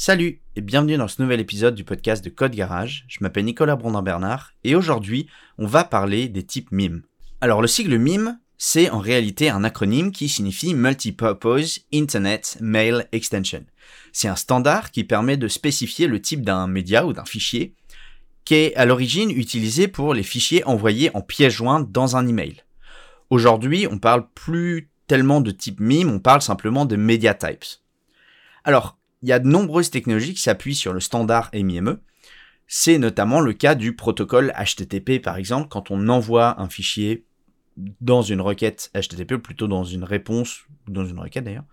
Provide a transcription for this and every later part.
Salut et bienvenue dans ce nouvel épisode du podcast de Code Garage. Je m'appelle Nicolas Brondin-Bernard et aujourd'hui, on va parler des types MIME. Alors le sigle MIME, c'est en réalité un acronyme qui signifie Multipurpose Internet Mail Extension. C'est un standard qui permet de spécifier le type d'un média ou d'un fichier qui est à l'origine utilisé pour les fichiers envoyés en pièce jointe dans un email. Aujourd'hui, on parle plus tellement de type MIME, on parle simplement de media types. Alors, il y a de nombreuses technologies qui s'appuient sur le standard MIME. C'est notamment le cas du protocole HTTP par exemple, quand on envoie un fichier dans une requête HTTP, ou plutôt dans une réponse, dans une requête d'ailleurs,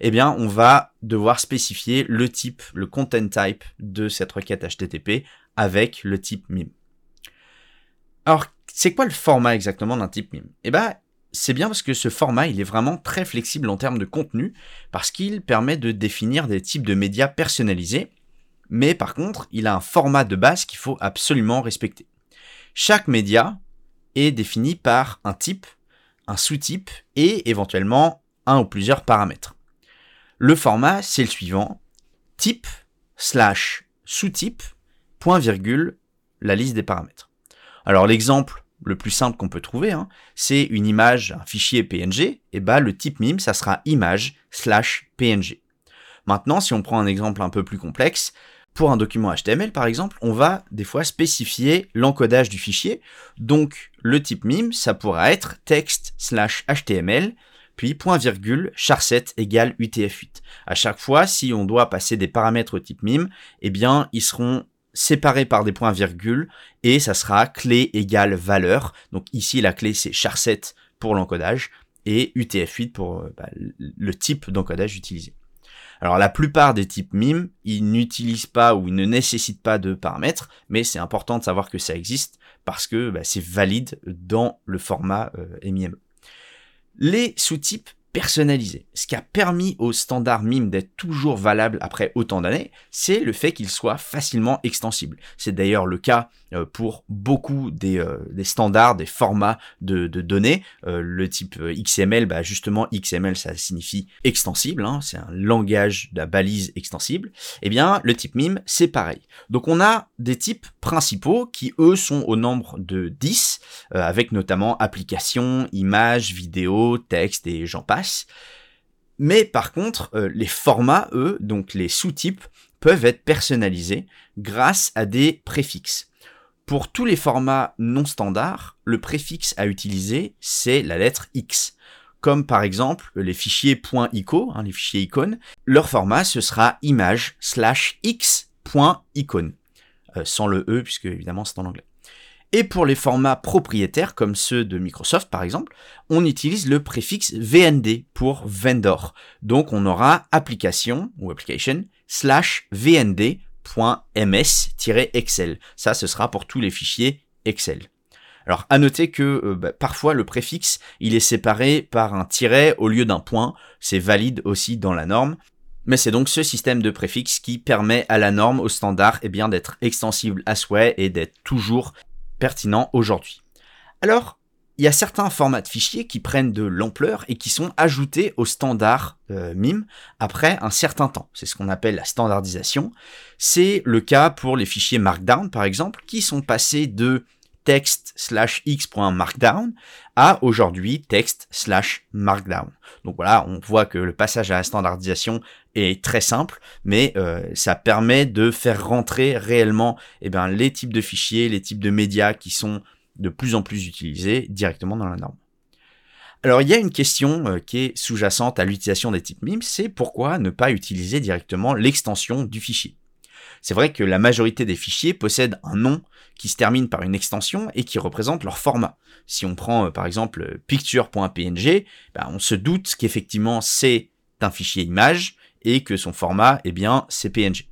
eh bien, on va devoir spécifier le type, le content type de cette requête HTTP avec le type MIME. Alors, c'est quoi le format exactement d'un type MIME Eh ben, c'est bien parce que ce format, est vraiment très flexible en termes de contenu, parce qu'il permet de définir des types de médias personnalisés, mais par contre, il a un format de base qu'il faut absolument respecter. Chaque média est défini par un type, un sous-type et éventuellement un ou plusieurs paramètres. Le format, c'est le suivant, type slash sous-type, point virgule, la liste des paramètres. Alors l'exemple le plus simple qu'on peut trouver, hein, c'est une image, un fichier PNG, et bah le type MIME, ça sera image slash PNG. Maintenant, si on prend un exemple un peu plus complexe, pour un document HTML par exemple, on va des fois spécifier l'encodage du fichier. Donc le type MIME, ça pourra être texte slash HTML, puis point virgule charset égale UTF-8. À chaque fois, si on doit passer des paramètres au type MIME, eh bien, ils seront séparés par des points virgules et ça sera clé égale valeur. Donc ici la clé c'est char7 pour l'encodage et UTF-8 pour euh, bah, le type d'encodage utilisé. Alors la plupart des types MIME, ils n'utilisent pas ou ils ne nécessitent pas de paramètres, mais c'est important de savoir que ça existe parce que bah, c'est valide dans le format euh, MIME. Les sous-types personnalisé. Ce qui a permis au standard MIME d'être toujours valable après autant d'années, c'est le fait qu'il soit facilement extensible. C'est d'ailleurs le cas euh, pour beaucoup des, euh, des, standards, des formats de, données. Euh, le type XML, bah justement XML ça signifie extensible, hein, c'est un langage de la balise extensible. Eh bien le type MIME c'est pareil. Donc on a des types principaux qui eux sont au nombre de 10, avec notamment application, images, vidéo, texte et j'en passe. Mais par contre, les formats, eux, donc les sous-types, peuvent être personnalisés grâce à des préfixes. Pour tous les formats non standards, le préfixe à utiliser, c'est la lettre X. Comme par exemple les fichiers .ico, hein, les fichiers icônes, leur format ce sera image slash x.icône. Euh, sans le E, puisque évidemment c'est en anglais. Et pour les formats propriétaires, comme ceux de Microsoft par exemple, on utilise le préfixe VND pour vendor. Donc on aura application ou application slash VND .ms-excel. Ça, ce sera pour tous les fichiers Excel. Alors, à noter que euh, bah, parfois le préfixe, il est séparé par un tiret au lieu d'un point. C'est valide aussi dans la norme. Mais c'est donc ce système de préfixe qui permet à la norme, au standard, eh bien, d'être extensible à souhait et d'être toujours pertinent aujourd'hui. Alors, il y a certains formats de fichiers qui prennent de l'ampleur et qui sont ajoutés au standard euh, MIME après un certain temps. C'est ce qu'on appelle la standardisation. C'est le cas pour les fichiers Markdown, par exemple, qui sont passés de text slash x.markdown à aujourd'hui text slash markdown. Donc voilà, on voit que le passage à la standardisation est très simple, mais euh, ça permet de faire rentrer réellement eh bien, les types de fichiers, les types de médias qui sont de plus en plus utilisé directement dans la norme. Alors il y a une question euh, qui est sous-jacente à l'utilisation des types MIME, c'est pourquoi ne pas utiliser directement l'extension du fichier? C'est vrai que la majorité des fichiers possèdent un nom qui se termine par une extension et qui représente leur format. Si on prend euh, par exemple picture.png, ben, on se doute qu'effectivement c'est un fichier image et que son format, eh bien, c'est PNG.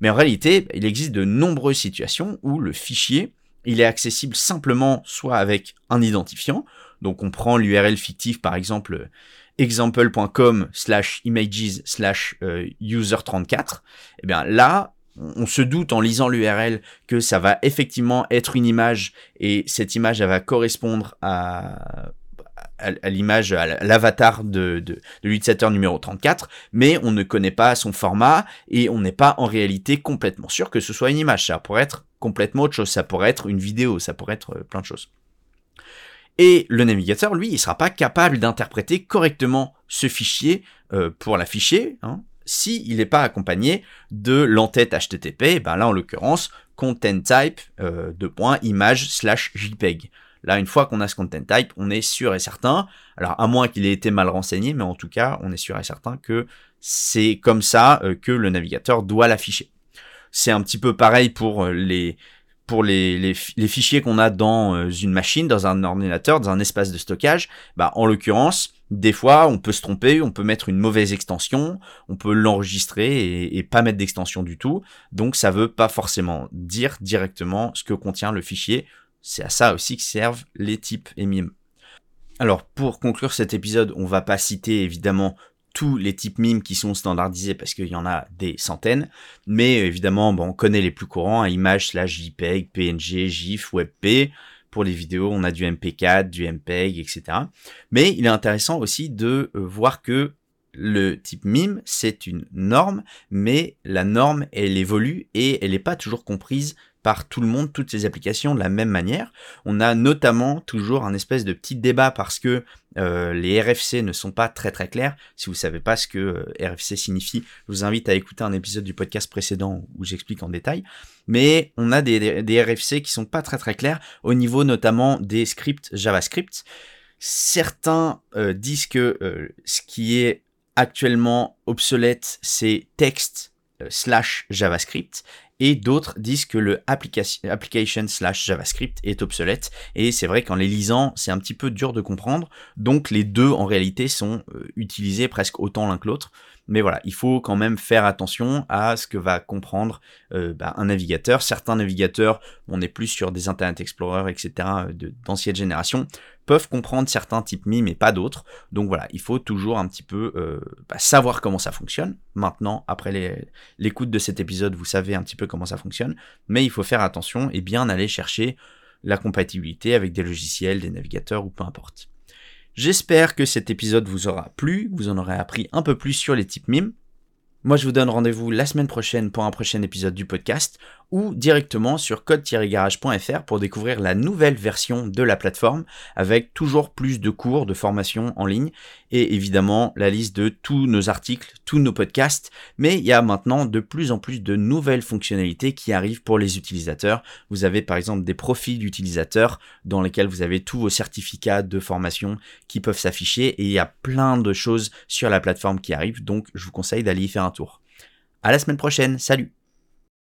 Mais en réalité, il existe de nombreuses situations où le fichier il est accessible simplement soit avec un identifiant, donc on prend l'URL fictif par exemple example.com slash images slash euh, user34, et eh bien là, on se doute en lisant l'URL que ça va effectivement être une image et cette image va correspondre à, l'image, à l'avatar de, l'utilisateur numéro 34, mais on ne connaît pas son format et on n'est pas en réalité complètement sûr que ce soit une image. Ça pourrait être complètement autre chose, ça pourrait être une vidéo, ça pourrait être euh, plein de choses. Et le navigateur, lui, il sera pas capable d'interpréter correctement ce fichier euh, pour l'afficher, hein, si il n'est pas accompagné de l'entête HTTP, ben là en l'occurrence content type euh, de point image slash JPEG. Là, une fois qu'on a ce content type, on est sûr et certain, alors à moins qu'il ait été mal renseigné, mais en tout cas, on est sûr et certain que c'est comme ça euh, que le navigateur doit l'afficher. C'est un petit peu pareil pour euh, les, pour les, les, fichiers qu'on a dans une machine, dans un ordinateur, dans un espace de stockage, bah, en l'occurrence, des fois, on peut se tromper, on peut mettre une mauvaise extension, on peut l'enregistrer et, pas mettre d'extension du tout. Donc, ça veut pas forcément dire directement ce que contient le fichier. C'est à ça aussi que servent les types et mimes. Alors, pour conclure cet épisode, on va pas citer évidemment tous les types mimes qui sont standardisés parce qu'il y en a des centaines. Mais évidemment, on connaît les plus courants, hein, image slash JPEG, PNG, GIF, WebP. Les vidéos, on a du MP4, du MPEG, etc. Mais il est intéressant aussi de euh, voir que le type mime, c'est une norme, mais la norme, elle évolue et elle n'est pas toujours comprise par tout le monde, toutes ces applications de la même manière. On a notamment toujours un espèce de petit débat parce que euh, les RFC ne sont pas très très clairs. Si vous savez pas ce que euh, RFC signifie, je vous invite à écouter un épisode du podcast précédent où j'explique en détail. Mais on a des, des, RFC qui sont pas très très clairs au niveau notamment des scripts JavaScript. Certains euh, disent que ce qui est actuellement obsolète, c'est texte slash JavaScript et d'autres disent que le application slash JavaScript est obsolète. Et c'est vrai qu'en les lisant, c'est un petit peu dur de comprendre. Donc les deux en réalité sont euh, utilisés presque autant l'un que l'autre. Mais voilà, il faut quand même faire attention à ce que va comprendre euh, bah, un navigateur. Certains navigateurs, on est plus sur des Internet Explorer, etc., d'ancienne génération, peuvent comprendre certains types MIM mais pas d'autres. Donc voilà, il faut toujours un petit peu euh, bah, savoir comment ça fonctionne. Maintenant, après l'écoute de cet épisode, vous savez un petit peu comment ça fonctionne, mais il faut faire attention et bien aller chercher la compatibilité avec des logiciels, des navigateurs ou peu importe. J'espère que cet épisode vous aura plu, vous en aurez appris un peu plus sur les types mimes. Moi, je vous donne rendez-vous la semaine prochaine pour un prochain épisode du podcast ou directement sur code-garage.fr pour découvrir la nouvelle version de la plateforme avec toujours plus de cours de formation en ligne et évidemment la liste de tous nos articles, tous nos podcasts. Mais il y a maintenant de plus en plus de nouvelles fonctionnalités qui arrivent pour les utilisateurs. Vous avez par exemple des profils d'utilisateurs dans lesquels vous avez tous vos certificats de formation qui peuvent s'afficher et il y a plein de choses sur la plateforme qui arrivent donc je vous conseille d'aller y faire un tour. À la semaine prochaine, salut